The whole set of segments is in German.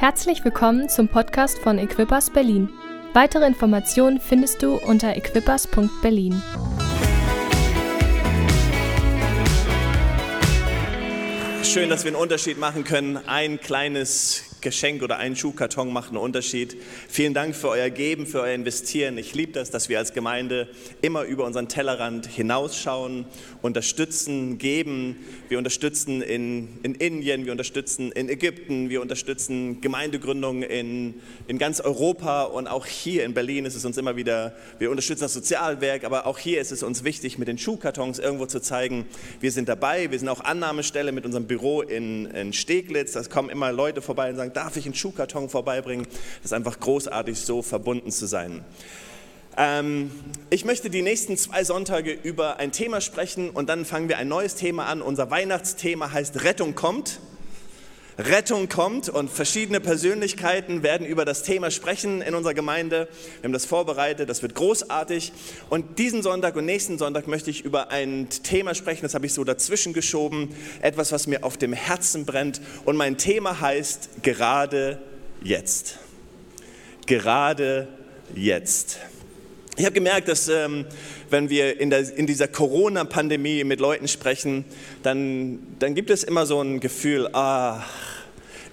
Herzlich willkommen zum Podcast von Equippers Berlin. Weitere Informationen findest du unter equippers.berlin. Schön, dass wir einen Unterschied machen können. Ein kleines Geschenk oder ein Schuhkarton macht einen Unterschied. Vielen Dank für euer Geben, für euer Investieren. Ich liebe das, dass wir als Gemeinde immer über unseren Tellerrand hinausschauen, unterstützen, geben. Wir unterstützen in, in Indien, wir unterstützen in Ägypten, wir unterstützen Gemeindegründungen in, in ganz Europa und auch hier in Berlin ist es uns immer wieder, wir unterstützen das Sozialwerk, aber auch hier ist es uns wichtig, mit den Schuhkartons irgendwo zu zeigen, wir sind dabei. Wir sind auch Annahmestelle mit unserem Büro in, in Steglitz. Da kommen immer Leute vorbei und sagen, sagen, darf ich einen Schuhkarton vorbeibringen? Das ist einfach großartig, so verbunden zu sein. Ähm, ich möchte die nächsten zwei Sonntage über ein Thema sprechen und dann fangen wir ein neues Thema an. Unser Weihnachtsthema heißt Rettung kommt. Rettung kommt und verschiedene Persönlichkeiten werden über das Thema sprechen in unserer Gemeinde. Wir haben das vorbereitet, das wird großartig. Und diesen Sonntag und nächsten Sonntag möchte ich über ein Thema sprechen, das habe ich so dazwischen geschoben, etwas, was mir auf dem Herzen brennt. Und mein Thema heißt gerade jetzt. Gerade jetzt. Ich habe gemerkt, dass ähm, wenn wir in, der, in dieser Corona-Pandemie mit Leuten sprechen, dann, dann gibt es immer so ein Gefühl, ah,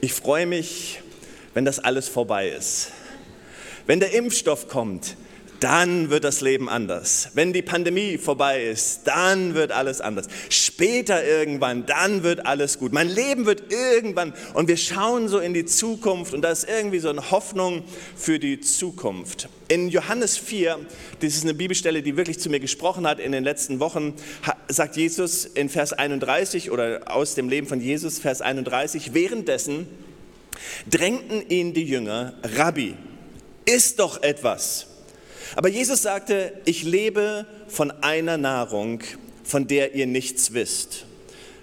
ich freue mich, wenn das alles vorbei ist. Wenn der Impfstoff kommt, dann wird das Leben anders. Wenn die Pandemie vorbei ist, dann wird alles anders. Später irgendwann, dann wird alles gut. Mein Leben wird irgendwann und wir schauen so in die Zukunft und da ist irgendwie so eine Hoffnung für die Zukunft. In Johannes 4, das ist eine Bibelstelle, die wirklich zu mir gesprochen hat in den letzten Wochen, sagt Jesus in Vers 31 oder aus dem Leben von Jesus, Vers 31, währenddessen drängten ihn die Jünger, Rabbi, isst doch etwas. Aber Jesus sagte, ich lebe von einer Nahrung, von der ihr nichts wisst.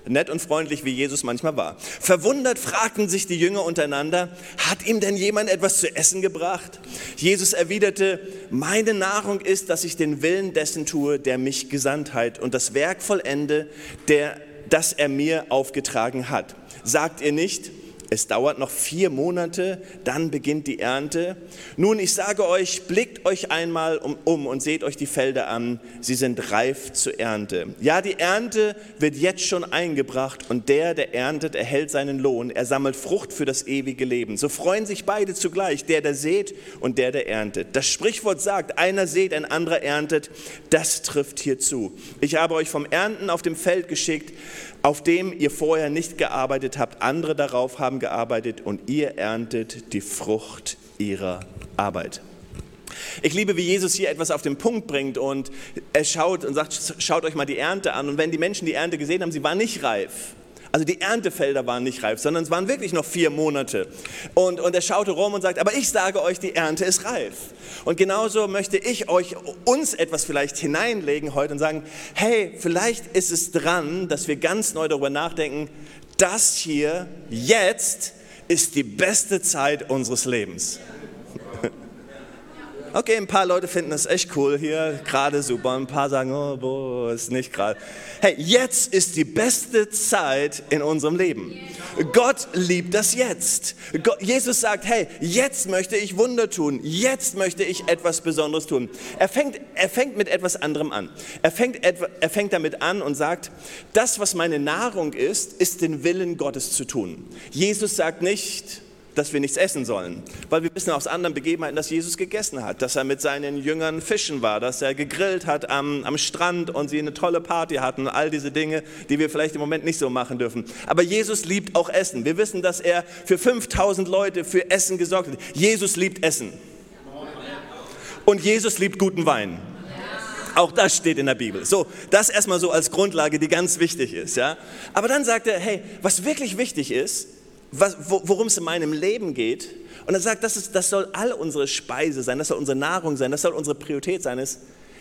Nett und freundlich, wie Jesus manchmal war. Verwundert fragten sich die Jünger untereinander, hat ihm denn jemand etwas zu essen gebracht? Jesus erwiderte, meine Nahrung ist, dass ich den Willen dessen tue, der mich gesandt hat und das Werk vollende, der, das er mir aufgetragen hat. Sagt ihr nicht, es dauert noch vier Monate, dann beginnt die Ernte. Nun, ich sage euch, blickt euch einmal um, um, und seht euch die Felder an. Sie sind reif zur Ernte. Ja, die Ernte wird jetzt schon eingebracht und der, der erntet, erhält seinen Lohn. Er sammelt Frucht für das ewige Leben. So freuen sich beide zugleich, der, der sät und der, der erntet. Das Sprichwort sagt, einer sät, ein anderer erntet. Das trifft hier zu. Ich habe euch vom Ernten auf dem Feld geschickt auf dem ihr vorher nicht gearbeitet habt, andere darauf haben gearbeitet und ihr erntet die Frucht ihrer Arbeit. Ich liebe, wie Jesus hier etwas auf den Punkt bringt und er schaut und sagt, schaut euch mal die Ernte an. Und wenn die Menschen die Ernte gesehen haben, sie war nicht reif. Also die Erntefelder waren nicht reif, sondern es waren wirklich noch vier Monate. Und, und er schaute rum und sagt, aber ich sage euch, die Ernte ist reif. Und genauso möchte ich euch, uns etwas vielleicht hineinlegen heute und sagen, hey, vielleicht ist es dran, dass wir ganz neu darüber nachdenken, das hier jetzt ist die beste Zeit unseres Lebens. Okay, ein paar Leute finden das echt cool hier, gerade super. Ein paar sagen, oh, boah, ist nicht gerade. Hey, jetzt ist die beste Zeit in unserem Leben. Gott liebt das jetzt. Jesus sagt, hey, jetzt möchte ich Wunder tun. Jetzt möchte ich etwas Besonderes tun. Er fängt, er fängt mit etwas anderem an. Er fängt, er fängt damit an und sagt, das, was meine Nahrung ist, ist den Willen Gottes zu tun. Jesus sagt nicht, dass wir nichts essen sollen, weil wir wissen aus anderen Begebenheiten, dass Jesus gegessen hat, dass er mit seinen Jüngern fischen war, dass er gegrillt hat am, am Strand und sie eine tolle Party hatten, all diese Dinge, die wir vielleicht im Moment nicht so machen dürfen. Aber Jesus liebt auch Essen. Wir wissen, dass er für 5000 Leute für Essen gesorgt hat. Jesus liebt Essen. Und Jesus liebt guten Wein. Auch das steht in der Bibel. So, das erstmal so als Grundlage, die ganz wichtig ist, ja. Aber dann sagt er, hey, was wirklich wichtig ist, worum es in meinem Leben geht. Und er sagt, das, ist, das soll all unsere Speise sein, das soll unsere Nahrung sein, das soll unsere Priorität sein. Ist,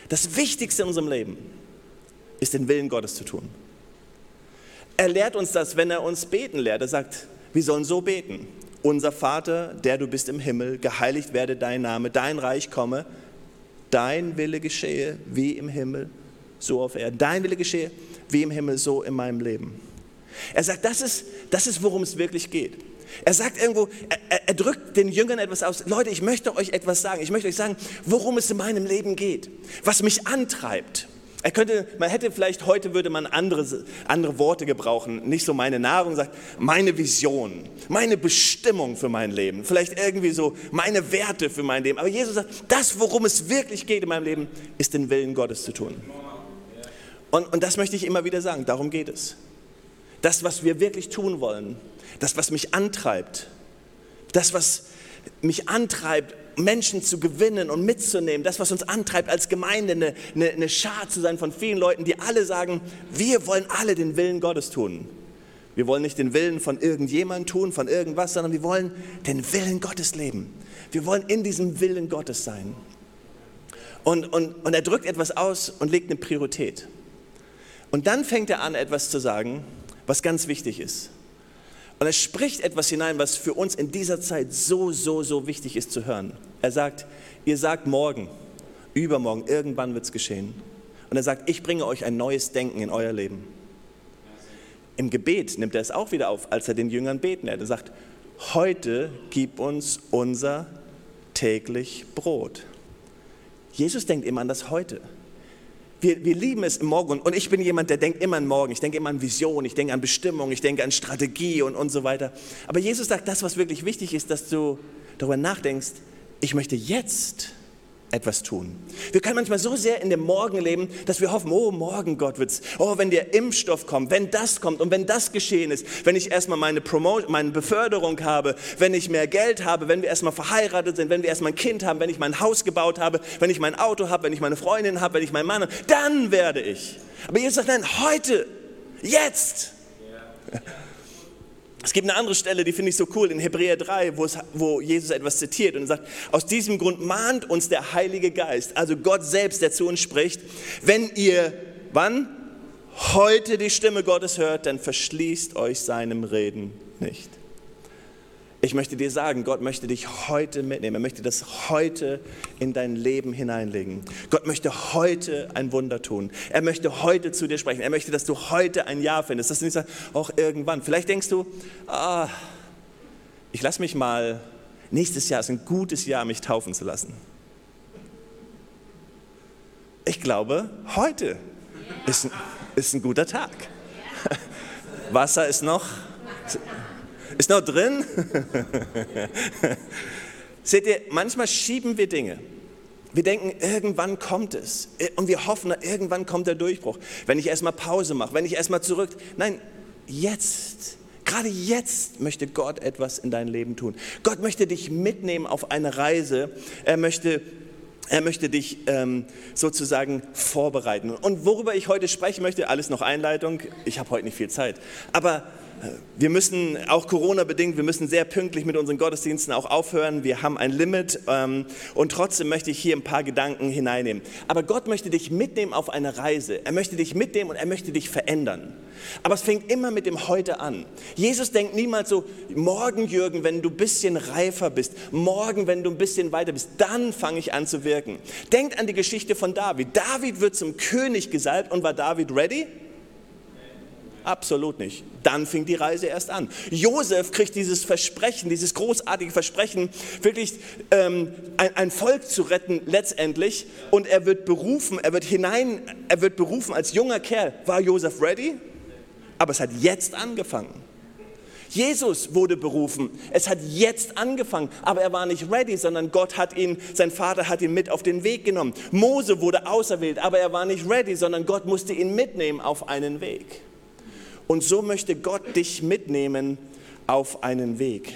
das Wichtigste in unserem Leben ist, den Willen Gottes zu tun. Er lehrt uns das, wenn er uns beten lehrt. Er sagt, wir sollen so beten. Unser Vater, der du bist im Himmel, geheiligt werde dein Name, dein Reich komme, dein Wille geschehe wie im Himmel, so auf Erden. Dein Wille geschehe wie im Himmel, so in meinem Leben. Er sagt, das ist, das ist worum es wirklich geht. Er sagt irgendwo, er, er, drückt den Jüngern etwas aus. Leute, ich möchte euch etwas sagen. Ich möchte euch sagen, worum es in meinem Leben geht, was mich antreibt. Er könnte, man hätte vielleicht heute würde man andere, andere Worte gebrauchen, nicht so meine Nahrung, sagt meine Vision, meine Bestimmung für mein Leben, vielleicht irgendwie so meine Werte für mein Leben. Aber Jesus sagt, das, worum es wirklich geht in meinem Leben, ist den Willen Gottes zu tun. Und, und das möchte ich immer wieder sagen, darum geht es. Das, was wir wirklich tun wollen, das, was mich antreibt, das, was mich antreibt, Menschen zu gewinnen und mitzunehmen, das, was uns antreibt als Gemeinde, eine, eine, eine Schar zu sein von vielen Leuten, die alle sagen, wir wollen alle den Willen Gottes tun. Wir wollen nicht den Willen von irgendjemand tun, von irgendwas, sondern wir wollen den Willen Gottes leben. Wir wollen in diesem Willen Gottes sein. Und, und, und er drückt etwas aus und legt eine Priorität. Und dann fängt er an, etwas zu sagen, was ganz wichtig ist. Und er spricht etwas hinein, was für uns in dieser Zeit so, so, so wichtig ist zu hören. Er sagt, ihr sagt morgen, übermorgen, irgendwann wird es geschehen. Und er sagt, ich bringe euch ein neues Denken in euer Leben. Im Gebet nimmt er es auch wieder auf, als er den Jüngern beten lässt. Er sagt, heute gib uns unser täglich Brot. Jesus denkt immer an das Heute wir, wir lieben es im Morgen. Und ich bin jemand, der denkt immer an Morgen. Ich denke immer an Vision, ich denke an Bestimmung, ich denke an Strategie und, und so weiter. Aber Jesus sagt, das, was wirklich wichtig ist, dass du darüber nachdenkst, ich möchte jetzt etwas tun. Wir können manchmal so sehr in dem Morgen leben, dass wir hoffen, oh, morgen Gott wird's. Oh, wenn der Impfstoff kommt, wenn das kommt und wenn das geschehen ist, wenn ich erstmal meine Promotion, meine Beförderung habe, wenn ich mehr Geld habe, wenn wir erstmal verheiratet sind, wenn wir erstmal ein Kind haben, wenn ich mein Haus gebaut habe, wenn ich mein Auto habe, wenn ich meine Freundin habe, wenn ich meinen Mann habe, dann werde ich. Aber Jesus sagt, nein, heute, jetzt. Ja. Es gibt eine andere Stelle, die finde ich so cool, in Hebräer 3, wo, es, wo Jesus etwas zitiert und sagt, aus diesem Grund mahnt uns der Heilige Geist, also Gott selbst, der zu uns spricht, wenn ihr, wann? Heute die Stimme Gottes hört, dann verschließt euch seinem Reden nicht. Ich möchte dir sagen, Gott möchte dich heute mitnehmen. Er möchte das heute in dein Leben hineinlegen. Gott möchte heute ein Wunder tun. Er möchte heute zu dir sprechen. Er möchte, dass du heute ein Ja findest. Dass du nicht sagst, auch irgendwann. Vielleicht denkst du, ah, ich lasse mich mal, nächstes Jahr ist ein gutes Jahr, mich taufen zu lassen. Ich glaube, heute ist ein, ist ein guter Tag. Wasser ist noch ist noch drin? Seht ihr, manchmal schieben wir Dinge. Wir denken, irgendwann kommt es. Und wir hoffen, irgendwann kommt der Durchbruch. Wenn ich erstmal Pause mache, wenn ich erstmal zurück. Nein, jetzt. Gerade jetzt möchte Gott etwas in dein Leben tun. Gott möchte dich mitnehmen auf eine Reise. Er möchte er möchte dich ähm, sozusagen vorbereiten. Und worüber ich heute sprechen möchte, alles noch Einleitung, ich habe heute nicht viel Zeit, aber wir müssen auch Corona-bedingt, wir müssen sehr pünktlich mit unseren Gottesdiensten auch aufhören. Wir haben ein Limit ähm, und trotzdem möchte ich hier ein paar Gedanken hineinnehmen. Aber Gott möchte dich mitnehmen auf eine Reise. Er möchte dich mitnehmen und er möchte dich verändern. Aber es fängt immer mit dem Heute an. Jesus denkt niemals so, morgen Jürgen, wenn du ein bisschen reifer bist, morgen, wenn du ein bisschen weiter bist, dann fange ich an zu wirken. Denkt an die Geschichte von David. David wird zum König gesalbt und war David ready? Absolut nicht. Dann fing die Reise erst an. Josef kriegt dieses Versprechen, dieses großartige Versprechen, wirklich ähm, ein, ein, Volk zu retten letztendlich. Und er wird berufen, er wird hinein, er wird berufen als junger Kerl. War Josef ready? Aber es hat jetzt angefangen. Jesus wurde berufen. Es hat jetzt angefangen, aber er war nicht ready, sondern Gott hat ihn, sein Vater hat ihn mit auf den Weg genommen. Mose wurde auserwählt, aber er war nicht ready, sondern Gott musste ihn mitnehmen auf einen Weg. Und so möchte Gott dich mitnehmen auf einen Weg.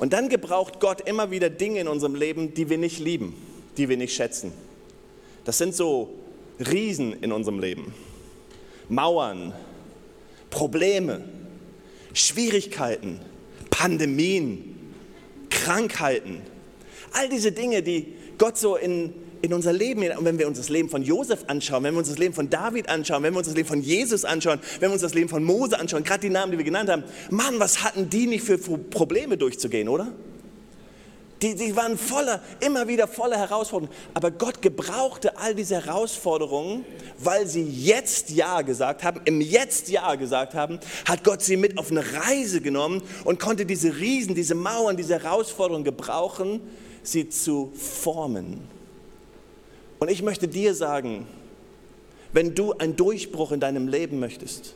Und dann gebraucht Gott immer wieder Dinge in unserem Leben, die wir nicht lieben, die wir nicht schätzen. Das sind so Riesen in unserem Leben. Mauern, Probleme, Schwierigkeiten, Pandemien, Krankheiten. All diese Dinge, die Gott so in, in unser Leben, wenn wir uns das Leben von Josef anschauen, wenn wir uns das Leben von David anschauen, wenn wir uns das Leben von Jesus anschauen, wenn wir uns das Leben von Mose anschauen, gerade die Namen, die wir genannt haben, Mann, was hatten die nicht für Probleme durchzugehen, oder? Die, die waren voller, immer wieder voller Herausforderungen. Aber Gott gebrauchte all diese Herausforderungen, weil sie jetzt Ja gesagt haben, im Jetzt Ja gesagt haben, hat Gott sie mit auf eine Reise genommen und konnte diese Riesen, diese Mauern, diese Herausforderungen gebrauchen, sie zu formen. Und ich möchte dir sagen, wenn du einen Durchbruch in deinem Leben möchtest,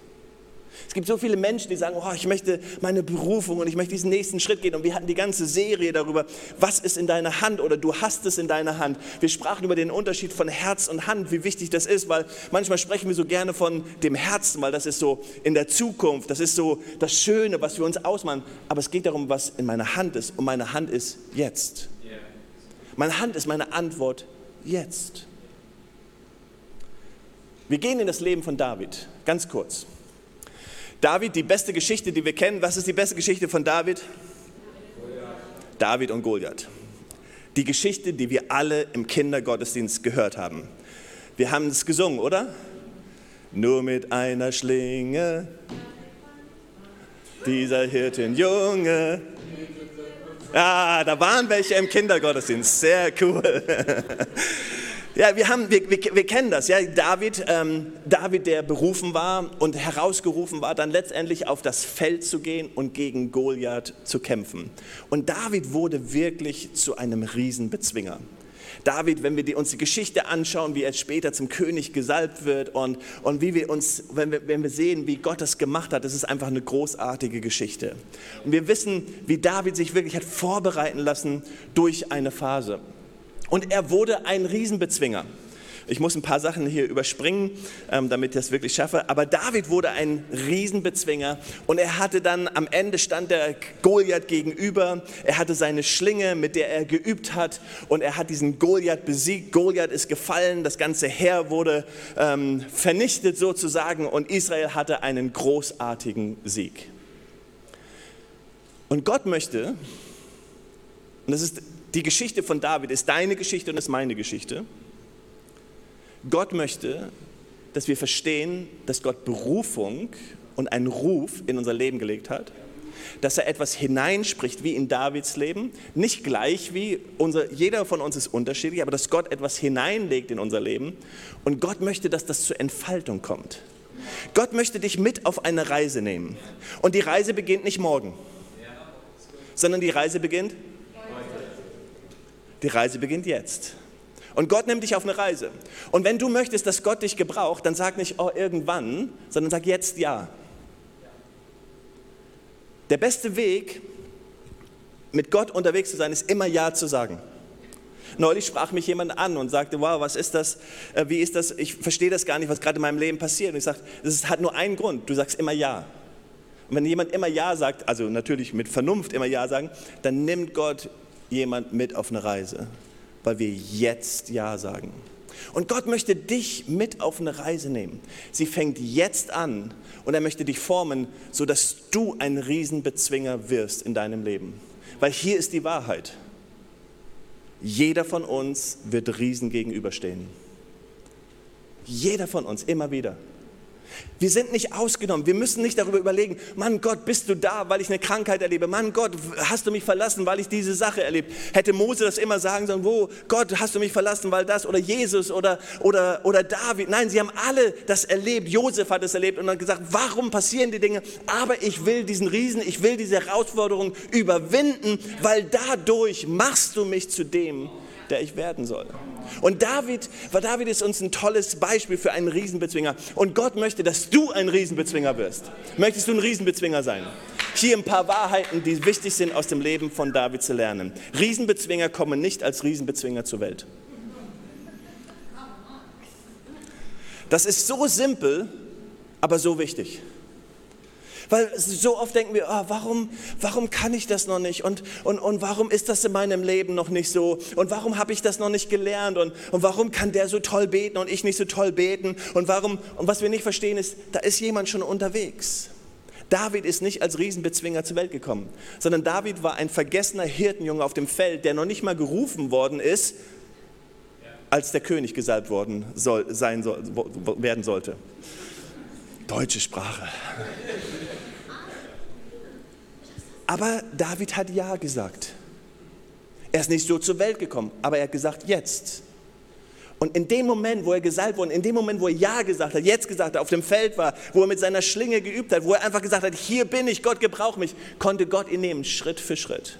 es gibt so viele Menschen, die sagen, oh, ich möchte meine Berufung und ich möchte diesen nächsten Schritt gehen. Und wir hatten die ganze Serie darüber, was ist in deiner Hand oder du hast es in deiner Hand. Wir sprachen über den Unterschied von Herz und Hand, wie wichtig das ist, weil manchmal sprechen wir so gerne von dem Herzen, weil das ist so in der Zukunft, das ist so das Schöne, was wir uns ausmachen. Aber es geht darum, was in meiner Hand ist. Und meine Hand ist jetzt. Meine Hand ist meine Antwort jetzt. Wir gehen in das Leben von David, ganz kurz. David, die beste Geschichte, die wir kennen. Was ist die beste Geschichte von David? Goliath. David und Goliath. Die Geschichte, die wir alle im Kindergottesdienst gehört haben. Wir haben es gesungen, oder? Nur mit einer Schlinge, dieser Hirtenjunge. Ah, da waren welche im Kindergottesdienst. Sehr cool. Ja, wir, haben, wir, wir, wir kennen das. Ja? David, ähm, David, der berufen war und herausgerufen war, dann letztendlich auf das Feld zu gehen und gegen Goliath zu kämpfen. Und David wurde wirklich zu einem Riesenbezwinger. David, wenn wir uns die Geschichte anschauen, wie er später zum König gesalbt wird und, und wie wir uns, wenn wir, wenn wir sehen, wie Gott das gemacht hat, das ist einfach eine großartige Geschichte. Und wir wissen, wie David sich wirklich hat vorbereiten lassen durch eine Phase. Und er wurde ein Riesenbezwinger. Ich muss ein paar Sachen hier überspringen, ähm, damit ich das wirklich schaffe. Aber David wurde ein Riesenbezwinger und er hatte dann am Ende stand der Goliath gegenüber. Er hatte seine Schlinge, mit der er geübt hat und er hat diesen Goliath besiegt. Goliath ist gefallen, das ganze Heer wurde ähm, vernichtet sozusagen und Israel hatte einen großartigen Sieg. Und Gott möchte, und das ist die Geschichte von David ist deine Geschichte und ist meine Geschichte. Gott möchte, dass wir verstehen, dass Gott Berufung und einen Ruf in unser Leben gelegt hat, dass er etwas hineinspricht wie in Davids Leben, nicht gleich wie unser, jeder von uns ist unterschiedlich, aber dass Gott etwas hineinlegt in unser Leben und Gott möchte, dass das zur Entfaltung kommt. Gott möchte dich mit auf eine Reise nehmen und die Reise beginnt nicht morgen, sondern die Reise beginnt die Reise beginnt jetzt. Und Gott nimmt dich auf eine Reise. Und wenn du möchtest, dass Gott dich gebraucht, dann sag nicht, oh, irgendwann, sondern sag jetzt ja. Der beste Weg, mit Gott unterwegs zu sein, ist immer Ja zu sagen. Neulich sprach mich jemand an und sagte, wow, was ist das, äh, wie ist das, ich verstehe das gar nicht, was gerade in meinem Leben passiert. Und ich sage, es hat nur einen Grund, du sagst immer Ja. Und wenn jemand immer Ja sagt, also natürlich mit Vernunft immer Ja sagen, dann nimmt Gott jemand mit auf eine Reise, weil wir jetzt Ja sagen. Und Gott möchte dich mit auf eine Reise nehmen. Sie fängt jetzt an und er möchte dich formen, sodass du ein Riesenbezwinger wirst in deinem Leben. Weil hier ist die Wahrheit. Jeder von uns wird Riesen gegenüberstehen. Jeder von uns, immer wieder. Wir sind nicht ausgenommen. Wir müssen nicht darüber überlegen, Mann Gott, bist du da, weil ich eine Krankheit erlebe? Mann Gott, hast du mich verlassen, weil ich diese Sache erlebe? Hätte Mose das immer sagen sollen, wo, Gott, hast du mich verlassen, weil das, oder Jesus, oder, oder, oder David. Nein, sie haben alle das erlebt. Josef hat es erlebt und hat gesagt, warum passieren die Dinge? Aber ich will diesen Riesen, ich will diese Herausforderung überwinden, weil dadurch machst du mich zu dem, der ich werden soll. Und David, weil David ist uns ein tolles Beispiel für einen Riesenbezwinger. Und Gott möchte, dass du ein Riesenbezwinger wirst. Möchtest du ein Riesenbezwinger sein? Hier ein paar Wahrheiten, die wichtig sind aus dem Leben von David zu lernen. Riesenbezwinger kommen nicht als Riesenbezwinger zur Welt. Das ist so simpel, aber so wichtig. Weil so oft denken wir, oh, warum, warum kann ich das noch nicht? Und, und, und warum ist das in meinem Leben noch nicht so? Und warum habe ich das noch nicht gelernt? Und, und warum kann der so toll beten und ich nicht so toll beten? Und, warum, und was wir nicht verstehen ist, da ist jemand schon unterwegs. David ist nicht als Riesenbezwinger zur Welt gekommen, sondern David war ein vergessener Hirtenjunge auf dem Feld, der noch nicht mal gerufen worden ist, als der König gesalbt worden soll, sein soll, werden sollte. Deutsche Sprache. Aber David hat Ja gesagt. Er ist nicht so zur Welt gekommen, aber er hat gesagt, jetzt. Und in dem Moment, wo er gesalbt wurde, in dem Moment, wo er Ja gesagt hat, jetzt gesagt hat, auf dem Feld war, wo er mit seiner Schlinge geübt hat, wo er einfach gesagt hat, hier bin ich, Gott gebraucht mich, konnte Gott ihn nehmen, Schritt für Schritt.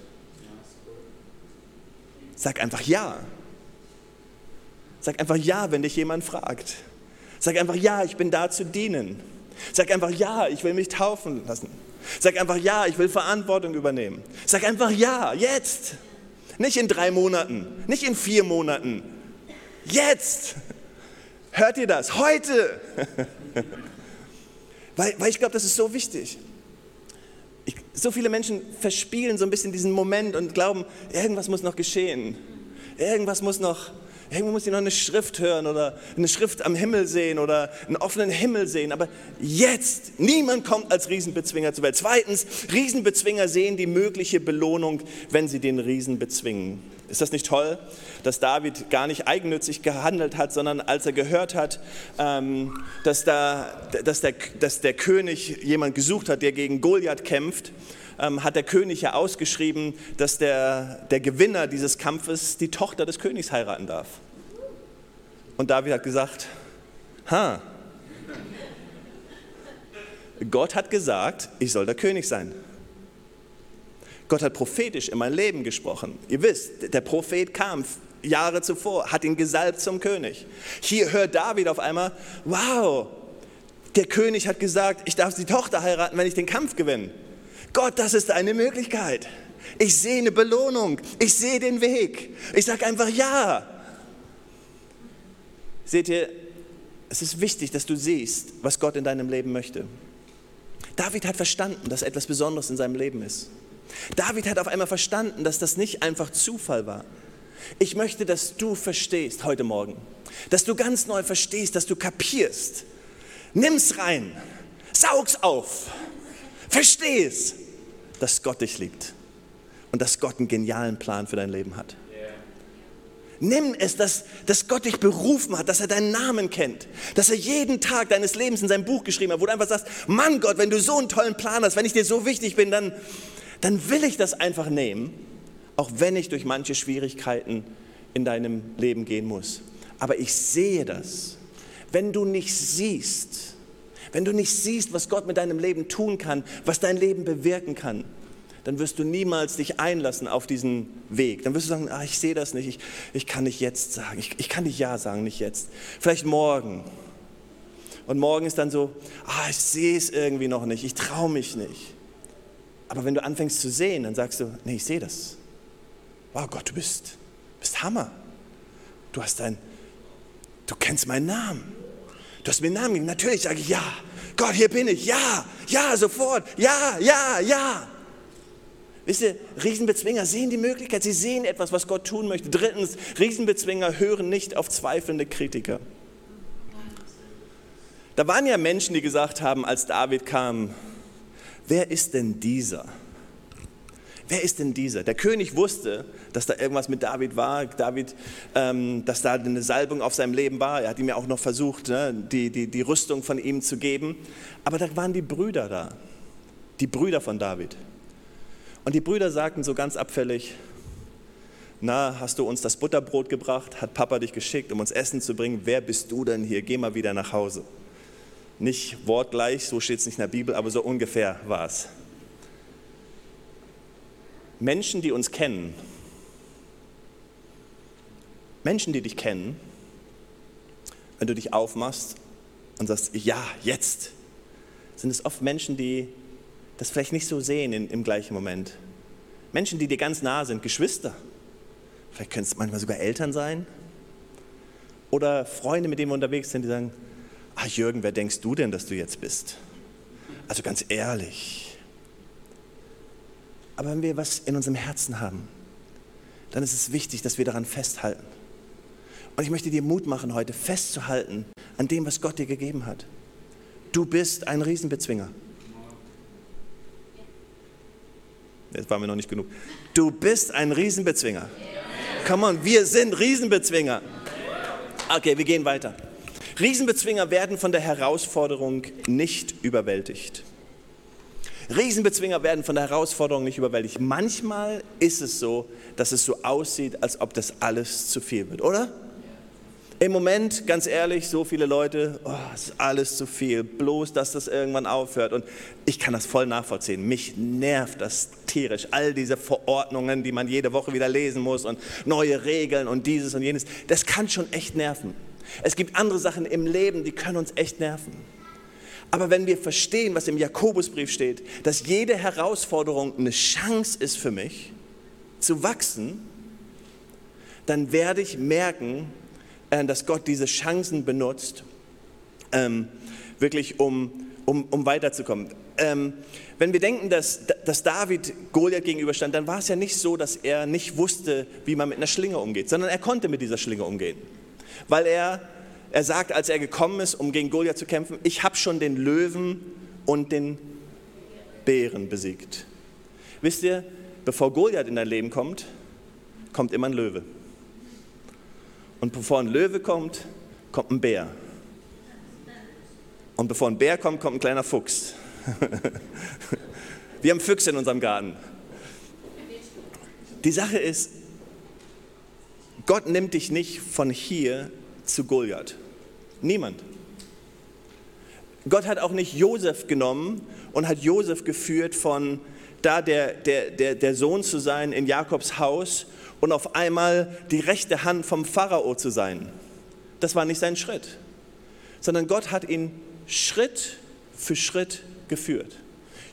Sag einfach Ja. Sag einfach Ja, wenn dich jemand fragt. Sag einfach Ja, ich bin da zu dienen. Sag einfach Ja, ich will mich taufen lassen. Sag einfach Ja, ich will Verantwortung übernehmen. Sag einfach Ja, jetzt. Nicht in drei Monaten, nicht in vier Monaten, Jetzt! Hört ihr das? Heute! weil, weil ich glaube, das ist so wichtig. Ich, so viele Menschen verspielen so ein bisschen diesen Moment und glauben, irgendwas muss noch geschehen. Irgendwas muss noch, irgendwo muss ich noch eine Schrift hören oder eine Schrift am Himmel sehen oder einen offenen Himmel sehen. Aber jetzt, niemand kommt als Riesenbezwinger zur Welt. Zweitens, Riesenbezwinger sehen die mögliche Belohnung, wenn sie den Riesen bezwingen. Ist das nicht toll, dass David gar nicht eigennützig gehandelt hat, sondern als er gehört hat, ähm, dass, da, dass, der, dass der König jemand gesucht hat, der gegen Goliath kämpft, ähm, hat der König ja ausgeschrieben, dass der, der Gewinner dieses Kampfes die Tochter des Königs heiraten darf. Und David hat gesagt, ha, Gott hat gesagt, ich soll der König sein. Gott hat prophetisch in mein Leben gesprochen. Ihr wisst, der Prophet kam Jahre zuvor, hat ihn gesalbt zum König. Hier hört David auf einmal, wow, der König hat gesagt, ich darf die Tochter heiraten, wenn ich den Kampf gewinne. Gott, das ist eine Möglichkeit. Ich sehe eine Belohnung. Ich sehe den Weg. Ich sage einfach ja. Seht ihr, es ist wichtig, dass du siehst, was Gott in deinem Leben möchte. David hat verstanden, dass etwas Besonderes in seinem Leben ist. David hat auf einmal verstanden, dass das nicht einfach Zufall war. Ich möchte, dass du verstehst heute Morgen, dass du ganz neu verstehst, dass du kapierst. Nimm's rein, saug's auf, versteh's, dass Gott dich liebt und dass Gott einen genialen Plan für dein Leben hat. Nimm es, dass, dass Gott dich berufen hat, dass er deinen Namen kennt, dass er jeden Tag deines Lebens in seinem Buch geschrieben hat, wo du einfach sagst, Mann Gott, wenn du so einen tollen Plan hast, wenn ich dir so wichtig bin, dann, dann will ich das einfach nehmen, auch wenn ich durch manche Schwierigkeiten in deinem Leben gehen muss. Aber ich sehe das. Wenn du nicht siehst, wenn du nicht siehst, was Gott mit deinem Leben tun kann, was dein Leben bewirken kann, dann wirst du niemals dich einlassen auf diesen Weg. Dann wirst du sagen, ah, ich sehe das nicht, ich, ich kann nicht jetzt sagen, ich, ich kann nicht Ja sagen, nicht jetzt. Vielleicht morgen. Und morgen ist dann so, ah, ich sehe es irgendwie noch nicht, ich traue mich nicht. Aber wenn du anfängst zu sehen, dann sagst du, nee, ich sehe das. Wow, Gott, du bist, bist Hammer. Du hast ein, du kennst meinen Namen. Du hast mir einen Namen gegeben. Natürlich sage ich ja. Gott, hier bin ich. Ja, ja, sofort. Ja, ja, ja. Wisst ihr, Riesenbezwinger sehen die Möglichkeit, sie sehen etwas, was Gott tun möchte. Drittens, Riesenbezwinger hören nicht auf zweifelnde Kritiker. Da waren ja Menschen, die gesagt haben, als David kam, wer ist denn dieser? Wer ist denn dieser? Der König wusste, dass da irgendwas mit David war, David, ähm, dass da eine Salbung auf seinem Leben war. Er hat ihm ja auch noch versucht, ne, die, die, die Rüstung von ihm zu geben. Aber da waren die Brüder da, die Brüder von David. Und die Brüder sagten so ganz abfällig, na, hast du uns das Butterbrot gebracht? Hat Papa dich geschickt, um uns Essen zu bringen? Wer bist du denn hier? Geh mal wieder nach Hause. Nicht wortgleich, so steht es nicht in der Bibel, aber so ungefähr war es. Menschen, die uns kennen, Menschen, die dich kennen, wenn du dich aufmachst und sagst, ja, jetzt, sind es oft Menschen, die das vielleicht nicht so sehen in, im gleichen Moment. Menschen, die dir ganz nah sind, Geschwister. Vielleicht können es manchmal sogar Eltern sein. Oder Freunde, mit denen wir unterwegs sind, die sagen, ach Jürgen, wer denkst du denn, dass du jetzt bist? Also ganz ehrlich. Aber wenn wir was in unserem Herzen haben, dann ist es wichtig, dass wir daran festhalten. Und ich möchte dir Mut machen, heute festzuhalten an dem, was Gott dir gegeben hat. Du bist ein Riesenbezwinger. Jetzt waren wir noch nicht genug. Du bist ein Riesenbezwinger. Come on, wir sind Riesenbezwinger. Okay, wir gehen weiter. Riesenbezwinger werden von der Herausforderung nicht überwältigt. Riesenbezwinger werden von der Herausforderung nicht überwältigt. Manchmal ist es so, dass es so aussieht, als ob das alles zu viel wird, oder? Im Moment, ganz ehrlich, so viele Leute, oh, es ist alles zu viel, bloß, dass das irgendwann aufhört. Und ich kann das voll nachvollziehen. Mich nervt das tierisch. All diese Verordnungen, die man jede Woche wieder lesen muss und neue Regeln und dieses und jenes. Das kann schon echt nerven. Es gibt andere Sachen im Leben, die können uns echt nerven. Aber wenn wir verstehen, was im Jakobusbrief steht, dass jede Herausforderung eine Chance ist für mich, zu wachsen, dann werde ich merken, äh, dass Gott diese Chancen benutzt, ähm, wirklich um, um, um weiterzukommen. Ähm, wenn wir denken, dass, dass David Goliath gegenüberstand, dann war es ja nicht so, dass er nicht wusste, wie man mit einer Schlinge umgeht, sondern er konnte mit dieser Schlinge umgehen. Weil er, er sagt, als er gekommen ist, um gegen Goliath zu kämpfen, ich habe schon den Löwen und den Bären besiegt. Wisst ihr, bevor Goliath in dein Leben kommt, kommt immer ein Löwe. Und bevor ein Löwe kommt, kommt ein Bär. Und bevor ein Bär kommt, kommt ein kleiner Fuchs. Wir haben Füchse in unserem Garten. Die Sache ist, Gott nimmt dich nicht von hier zu Goliath. Niemand. Gott hat auch nicht Josef genommen und hat Josef geführt von da der, der, der, der Sohn zu sein in Jakobs Haus und auf einmal die rechte Hand vom Pharao zu sein. Das war nicht sein Schritt, sondern Gott hat ihn Schritt für Schritt geführt.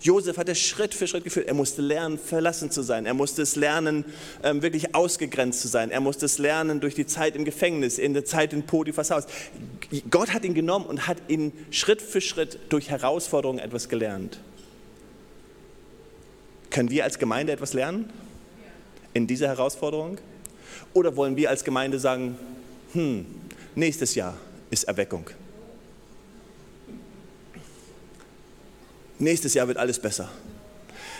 Josef hat es Schritt für Schritt geführt. Er musste lernen, verlassen zu sein. Er musste es lernen, ähm, wirklich ausgegrenzt zu sein. Er musste es lernen durch die Zeit im Gefängnis, in der Zeit in Potiphas Haus. Gott hat ihn genommen und hat ihn Schritt für Schritt durch Herausforderungen etwas gelernt. Können wir als Gemeinde etwas lernen? in dieser Herausforderung? Oder wollen wir als Gemeinde sagen, hm, nächstes Jahr ist Erweckung. Nächstes Jahr wird alles besser.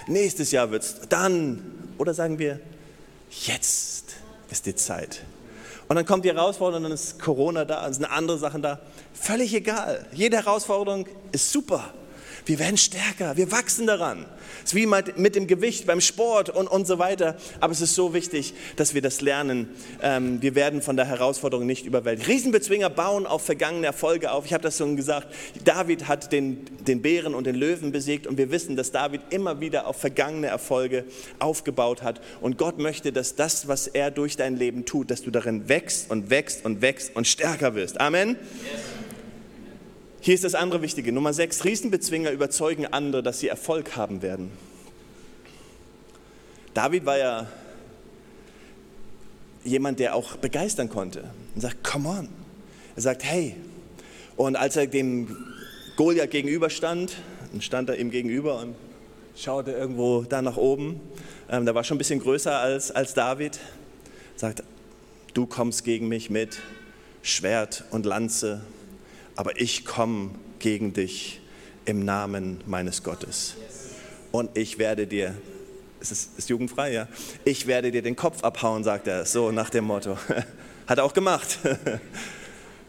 Nächstes Jahr wird es dann. Oder sagen wir, jetzt ist die Zeit. Und dann kommt die Herausforderung, dann ist Corona da, dann sind andere Sachen da. Völlig egal. Jede Herausforderung ist super. Wir werden stärker, wir wachsen daran. Es ist wie mit dem Gewicht beim Sport und, und so weiter. Aber es ist so wichtig, dass wir das lernen. Ähm, wir werden von der Herausforderung nicht überwältigt. Riesenbezwinger bauen auf vergangene Erfolge auf. Ich habe das schon gesagt. David hat den, den Bären und den Löwen besiegt und wir wissen, dass David immer wieder auf vergangene Erfolge aufgebaut hat. Und Gott möchte, dass das, was er durch dein Leben tut, dass du darin wächst und wächst und wächst und stärker wirst. Amen. Yes. Hier ist das andere Wichtige. Nummer sechs, Riesenbezwinger überzeugen andere, dass sie Erfolg haben werden. David war ja jemand, der auch begeistern konnte und sagt, come on. Er sagt, hey. Und als er dem Goliath gegenüberstand, stand er ihm gegenüber und schaute irgendwo da nach oben. Ähm, der war schon ein bisschen größer als, als David. Sagt, du kommst gegen mich mit Schwert und Lanze aber ich komme gegen dich im Namen meines Gottes. Und ich werde dir, ist es ist jugendfrei, ja? Ich werde dir den Kopf abhauen, sagt er, so nach dem Motto. Hat er auch gemacht.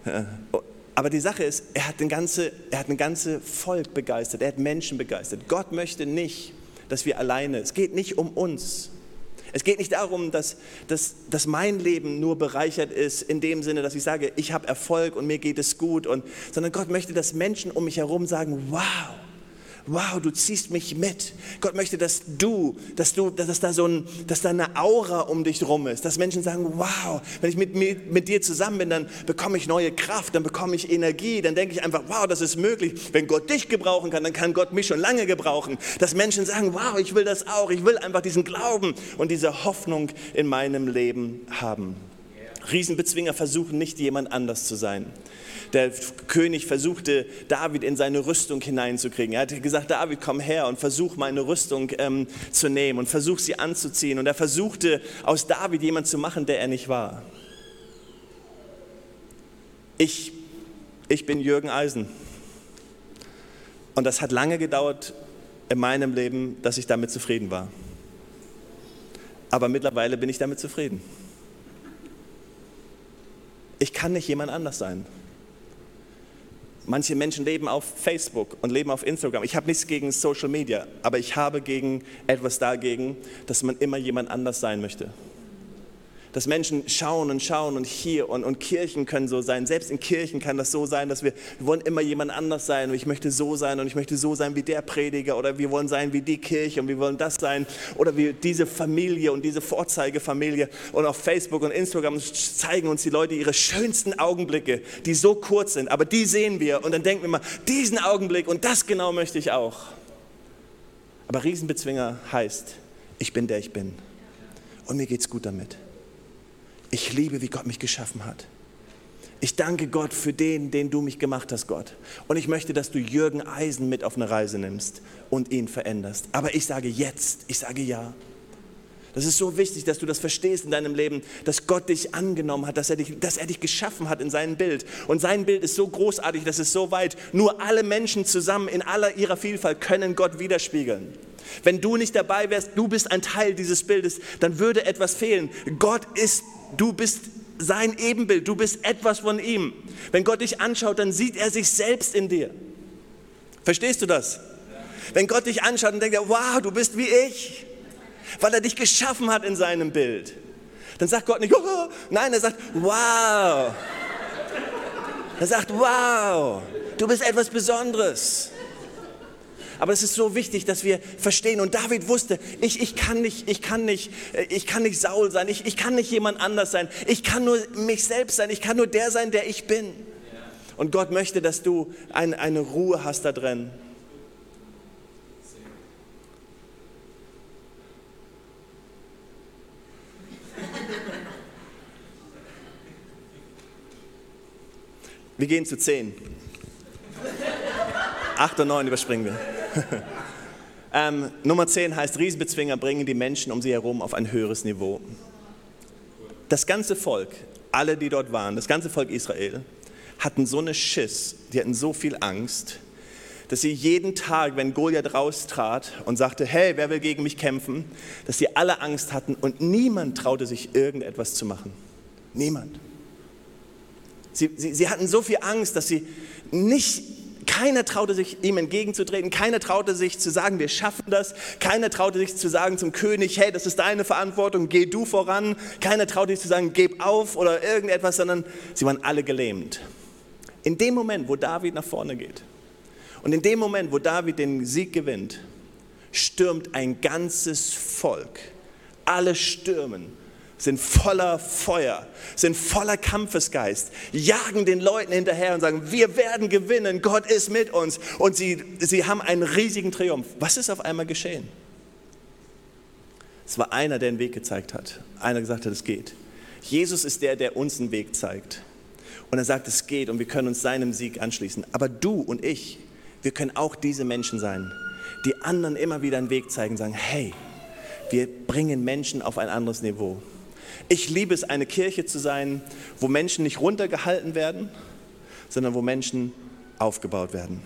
Aber die Sache ist, er hat, ein ganze, er hat ein ganze Volk begeistert, er hat Menschen begeistert. Gott möchte nicht, dass wir alleine, es geht nicht um uns. Es geht nicht darum, dass, dass, dass mein Leben nur bereichert ist in dem Sinne, dass ich sage, ich habe Erfolg und mir geht es gut, und, sondern Gott möchte, dass Menschen um mich herum sagen, wow, wow, du ziehst mich mit. Gott möchte, dass du, dass du, dass da so ein, dass da eine Aura um dich rum ist, dass Menschen sagen, wow, wenn ich mit, mit, mit dir zusammen bin, dann bekomme ich neue Kraft, dann bekomme ich Energie, dann denke ich einfach, wow, das ist möglich. Wenn Gott dich gebrauchen kann, dann kann Gott mich schon lange gebrauchen. Dass Menschen sagen, wow, ich will das auch, ich will einfach diesen Glauben und diese Hoffnung in meinem Leben haben. Riesenbezwinger versuchen nicht jemand anders zu sein der König versuchte, David in seine Rüstung hineinzukriegen. Er hat gesagt, David, komm her und versuch meine Rüstung ähm, zu nehmen und versuch sie anzuziehen. Und er versuchte aus David jemand zu machen, der er nicht war. Ich, ich bin Jürgen Eisen. Und das hat lange gedauert in meinem Leben, dass ich damit zufrieden war. Aber mittlerweile bin ich damit zufrieden. Ich kann nicht jemand anders sein Manche Menschen leben auf Facebook und leben auf Instagram. Ich habe nichts gegen Social Media, aber ich habe gegen etwas dagegen, dass man immer jemand anders sein möchte dass Menschen schauen und schauen und hier und, und Kirchen können so sein. Selbst in Kirchen kann das so sein, dass wir, wir wollen immer jemand anders sein und ich möchte so sein und ich möchte so sein wie der Prediger oder wir wollen sein wie die Kirche und wir wollen das sein oder wie diese Familie und diese Vorzeigefamilie. Und auf Facebook und Instagram zeigen uns die Leute ihre schönsten Augenblicke, die so kurz sind, aber die sehen wir und dann denken wir mal, diesen Augenblick und das genau möchte ich auch. Aber Riesenbezwinger heißt, ich bin der ich bin. Und mir geht's gut damit. Ich liebe, wie Gott mich geschaffen hat. Ich danke Gott für den, den du mich gemacht hast, Gott. Und ich möchte, dass du Jürgen Eisen mit auf eine Reise nimmst und ihn veränderst. Aber ich sage jetzt, ich sage ja. Das ist so wichtig, dass du das verstehst in deinem Leben, dass Gott dich angenommen hat, dass er dich, dass er dich geschaffen hat in seinem Bild. Und sein Bild ist so großartig, das ist so weit. Nur alle Menschen zusammen in aller ihrer Vielfalt können Gott widerspiegeln. Wenn du nicht dabei wärst, du bist ein Teil dieses Bildes, dann würde etwas fehlen. Gott ist Du bist sein Ebenbild, du bist etwas von ihm. Wenn Gott dich anschaut, dann sieht er sich selbst in dir. Verstehst du das? Wenn Gott dich anschaut, dann denkt er, wow, du bist wie ich, weil er dich geschaffen hat in seinem Bild. Dann sagt Gott nicht, oh, nein, er sagt, wow. Er sagt, wow, du bist etwas Besonderes. Aber es ist so wichtig, dass wir verstehen. Und David wusste, ich, ich, kann, nicht, ich, kann, nicht, äh, ich kann nicht Saul sein, ich, ich kann nicht jemand anders sein. Ich kann nur mich selbst sein, ich kann nur der sein, der ich bin. Und Gott möchte, dass du ein, eine Ruhe hast da drin. Wir gehen zu 10. 8 und 9 überspringen wir. ähm, Nummer 10 heißt, Riesenbezwinger bringen die Menschen um sie herum auf ein höheres Niveau. Das ganze Volk, alle, die dort waren, das ganze Volk Israel, hatten so eine Schiss, die hatten so viel Angst, dass sie jeden Tag, wenn Goliath raustrat und sagte, hey, wer will gegen mich kämpfen, dass sie alle Angst hatten und niemand traute sich irgendetwas zu machen. Niemand. Sie, sie, sie hatten so viel Angst, dass sie nicht keiner traute sich, ihm entgegenzutreten. Keiner traute sich zu sagen, wir schaffen das. Keiner traute sich zu sagen zum König, hey, das ist deine Verantwortung, geh du voran. Keiner traute sich zu sagen, geb auf oder irgendetwas, sondern sie waren alle gelähmt. In dem Moment, wo David nach vorne geht und in dem Moment, wo David den Sieg gewinnt, stürmt ein ganzes Volk. Alle stürmen sind voller Feuer, sind voller Kampfesgeist, jagen den Leuten hinterher und sagen, wir werden gewinnen, Gott ist mit uns. Und sie, sie haben einen riesigen Triumph. Was ist auf einmal geschehen? Es war einer, der den Weg gezeigt hat. Einer gesagt hat, es geht. Jesus ist der, der uns einen Weg zeigt. Und er sagt, es geht und wir können uns seinem Sieg anschließen. Aber du und ich, wir können auch diese Menschen sein, die anderen immer wieder einen Weg zeigen, sagen, hey, wir bringen Menschen auf ein anderes Niveau. Ich liebe es, eine Kirche zu sein, wo Menschen nicht runtergehalten werden, sondern wo Menschen aufgebaut werden.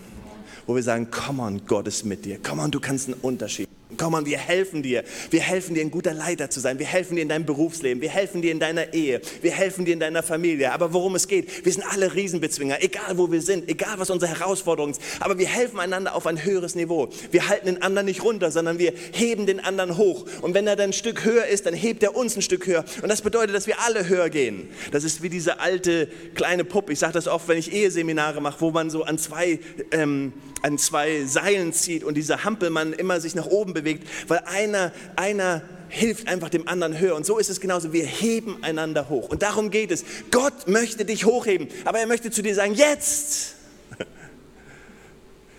Wo wir sagen, komm on, Gott ist mit dir. Komm on, du kannst einen Unterschied Komm mal, wir helfen dir. Wir helfen dir, ein guter Leiter zu sein. Wir helfen dir in deinem Berufsleben. Wir helfen dir in deiner Ehe. Wir helfen dir in deiner Familie. Aber worum es geht, wir sind alle Riesenbezwinger, egal wo wir sind, egal was unsere Herausforderung ist. Aber wir helfen einander auf ein höheres Niveau. Wir halten den anderen nicht runter, sondern wir heben den anderen hoch. Und wenn er dann ein Stück höher ist, dann hebt er uns ein Stück höher. Und das bedeutet, dass wir alle höher gehen. Das ist wie diese alte kleine Puppe. Ich sage das oft, wenn ich Eheseminare mache, wo man so an zwei, ähm, an zwei Seilen zieht und dieser Hampelmann immer sich nach oben bewegt, weil einer, einer hilft einfach dem anderen höher. Und so ist es genauso. Wir heben einander hoch. Und darum geht es. Gott möchte dich hochheben, aber er möchte zu dir sagen, jetzt.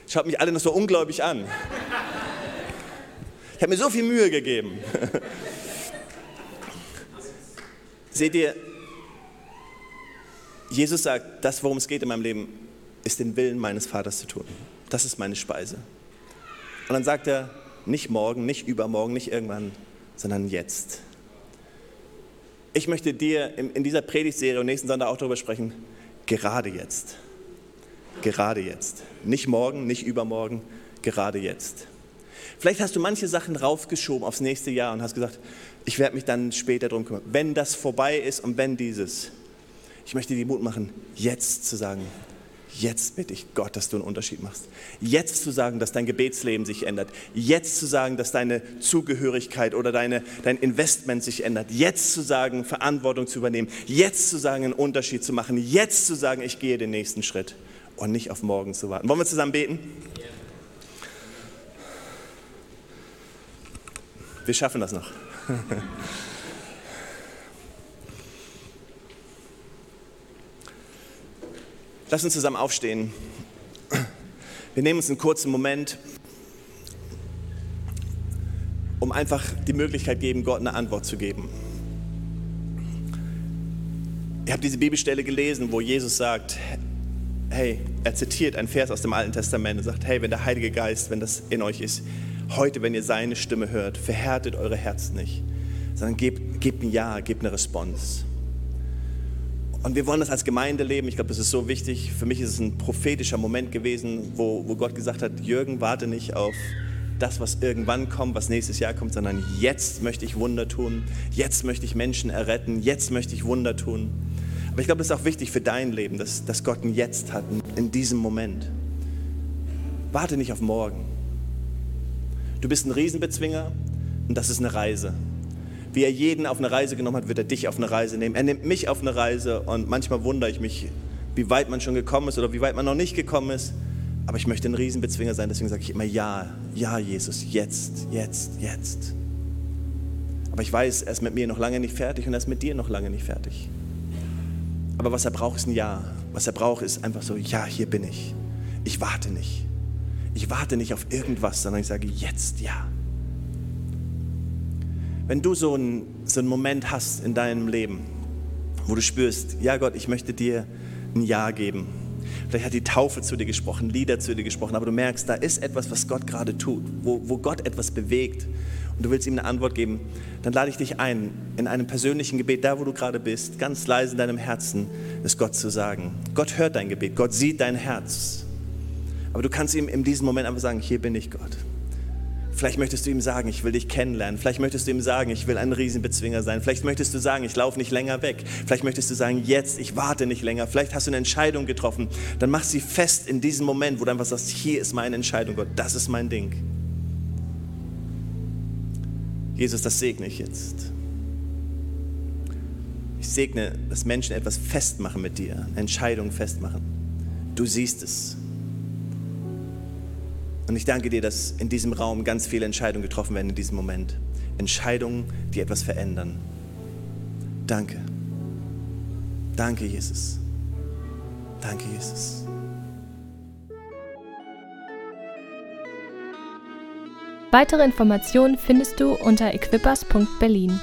Schaut mich alle noch so ungläubig an. Ich habe mir so viel Mühe gegeben. Seht ihr, Jesus sagt, das, worum es geht in meinem Leben, ist den Willen meines Vaters zu tun. Das ist meine Speise. Und dann sagt er, nicht morgen, nicht übermorgen, nicht irgendwann, sondern jetzt. Ich möchte dir in dieser Predigtserie und nächsten Sonntag auch darüber sprechen, gerade jetzt. Gerade jetzt. Nicht morgen, nicht übermorgen, gerade jetzt. Vielleicht hast du manche Sachen raufgeschoben aufs nächste Jahr und hast gesagt, ich werde mich dann später darum kümmern. Wenn das vorbei ist und wenn dieses, ich möchte dir Mut machen, jetzt zu sagen, Jetzt bitte ich Gott, dass du einen Unterschied machst. Jetzt zu sagen, dass dein Gebetsleben sich ändert. Jetzt zu sagen, dass deine Zugehörigkeit oder deine, dein Investment sich ändert. Jetzt zu sagen, Verantwortung zu übernehmen. Jetzt zu sagen, einen Unterschied zu machen. Jetzt zu sagen, ich gehe den nächsten Schritt und nicht auf morgen zu warten. Wollen wir zusammen beten? Wir schaffen das noch. Lass uns zusammen aufstehen. Wir nehmen uns einen kurzen Moment, um einfach die Möglichkeit geben, Gott eine Antwort zu geben. Ihr habt diese Bibelstelle gelesen, wo Jesus sagt, hey, er zitiert einen Vers aus dem Alten Testament und sagt, hey, wenn der Heilige Geist, wenn das in euch ist, heute, wenn ihr seine Stimme hört, verhärtet eure Herzen nicht, sondern gebt, gebt ein Ja, gebt eine Response. Und wir wollen das als Gemeinde leben. Ich glaube, das ist so wichtig. Für mich ist es ein prophetischer Moment gewesen, wo, wo Gott gesagt hat, Jürgen, warte nicht auf das, was irgendwann kommt, was nächstes Jahr kommt, sondern jetzt möchte ich Wunder tun. Jetzt möchte ich Menschen erretten. Jetzt möchte ich Wunder tun. Aber ich glaube, das ist auch wichtig für dein Leben, dass, dass Gott ein Jetzt hat, in diesem Moment. Warte nicht auf morgen. Du bist ein Riesenbezwinger und das ist eine Reise. Wie er jeden auf eine Reise genommen hat, wird er dich auf eine Reise nehmen. Er nimmt mich auf eine Reise und manchmal wundere ich mich, wie weit man schon gekommen ist oder wie weit man noch nicht gekommen ist. Aber ich möchte ein Riesenbezwinger sein, deswegen sage ich immer ja, ja, Jesus, jetzt, jetzt, jetzt. Aber ich weiß, er ist mit mir noch lange nicht fertig und er ist mit dir noch lange nicht fertig. Aber was er braucht, ist ein Ja. Was er braucht, ist einfach so, ja, hier bin ich. Ich warte nicht. Ich warte nicht auf irgendwas, sondern ich sage jetzt ja. Wenn du so einen, so einen Moment hast in deinem Leben, wo du spürst, ja Gott, ich möchte dir ein Ja geben. Vielleicht hat die Taufe zu dir gesprochen, Lieder zu dir gesprochen, aber du merkst, da ist etwas, was Gott gerade tut, wo, wo Gott etwas bewegt und du willst ihm eine Antwort geben, dann lade ich dich ein, in einem persönlichen Gebet, da wo du gerade bist, ganz leise in deinem Herzen, es Gott zu sagen. Gott hört dein Gebet, Gott sieht dein Herz. Aber du kannst ihm in diesem Moment einfach sagen, hier bin ich Gott. Vielleicht möchtest du ihm sagen, ich will dich kennenlernen. Vielleicht möchtest du ihm sagen, ich will ein Riesenbezwinger sein. Vielleicht möchtest du sagen, ich laufe nicht länger weg. Vielleicht möchtest du sagen, jetzt, ich warte nicht länger. Vielleicht hast du eine Entscheidung getroffen. Dann mach sie fest in diesem Moment, wo du einfach sagst, hier ist meine Entscheidung, Gott, das ist mein Ding. Jesus, das segne ich jetzt. Ich segne, dass Menschen etwas festmachen mit dir, Entscheidungen festmachen. Du siehst es. Und ich danke dir, dass in diesem Raum ganz viele Entscheidungen getroffen werden in diesem Moment. Entscheidungen, die etwas verändern. Danke. Danke, Jesus. Danke, Jesus. Weitere Informationen findest du unter equippers.berlin.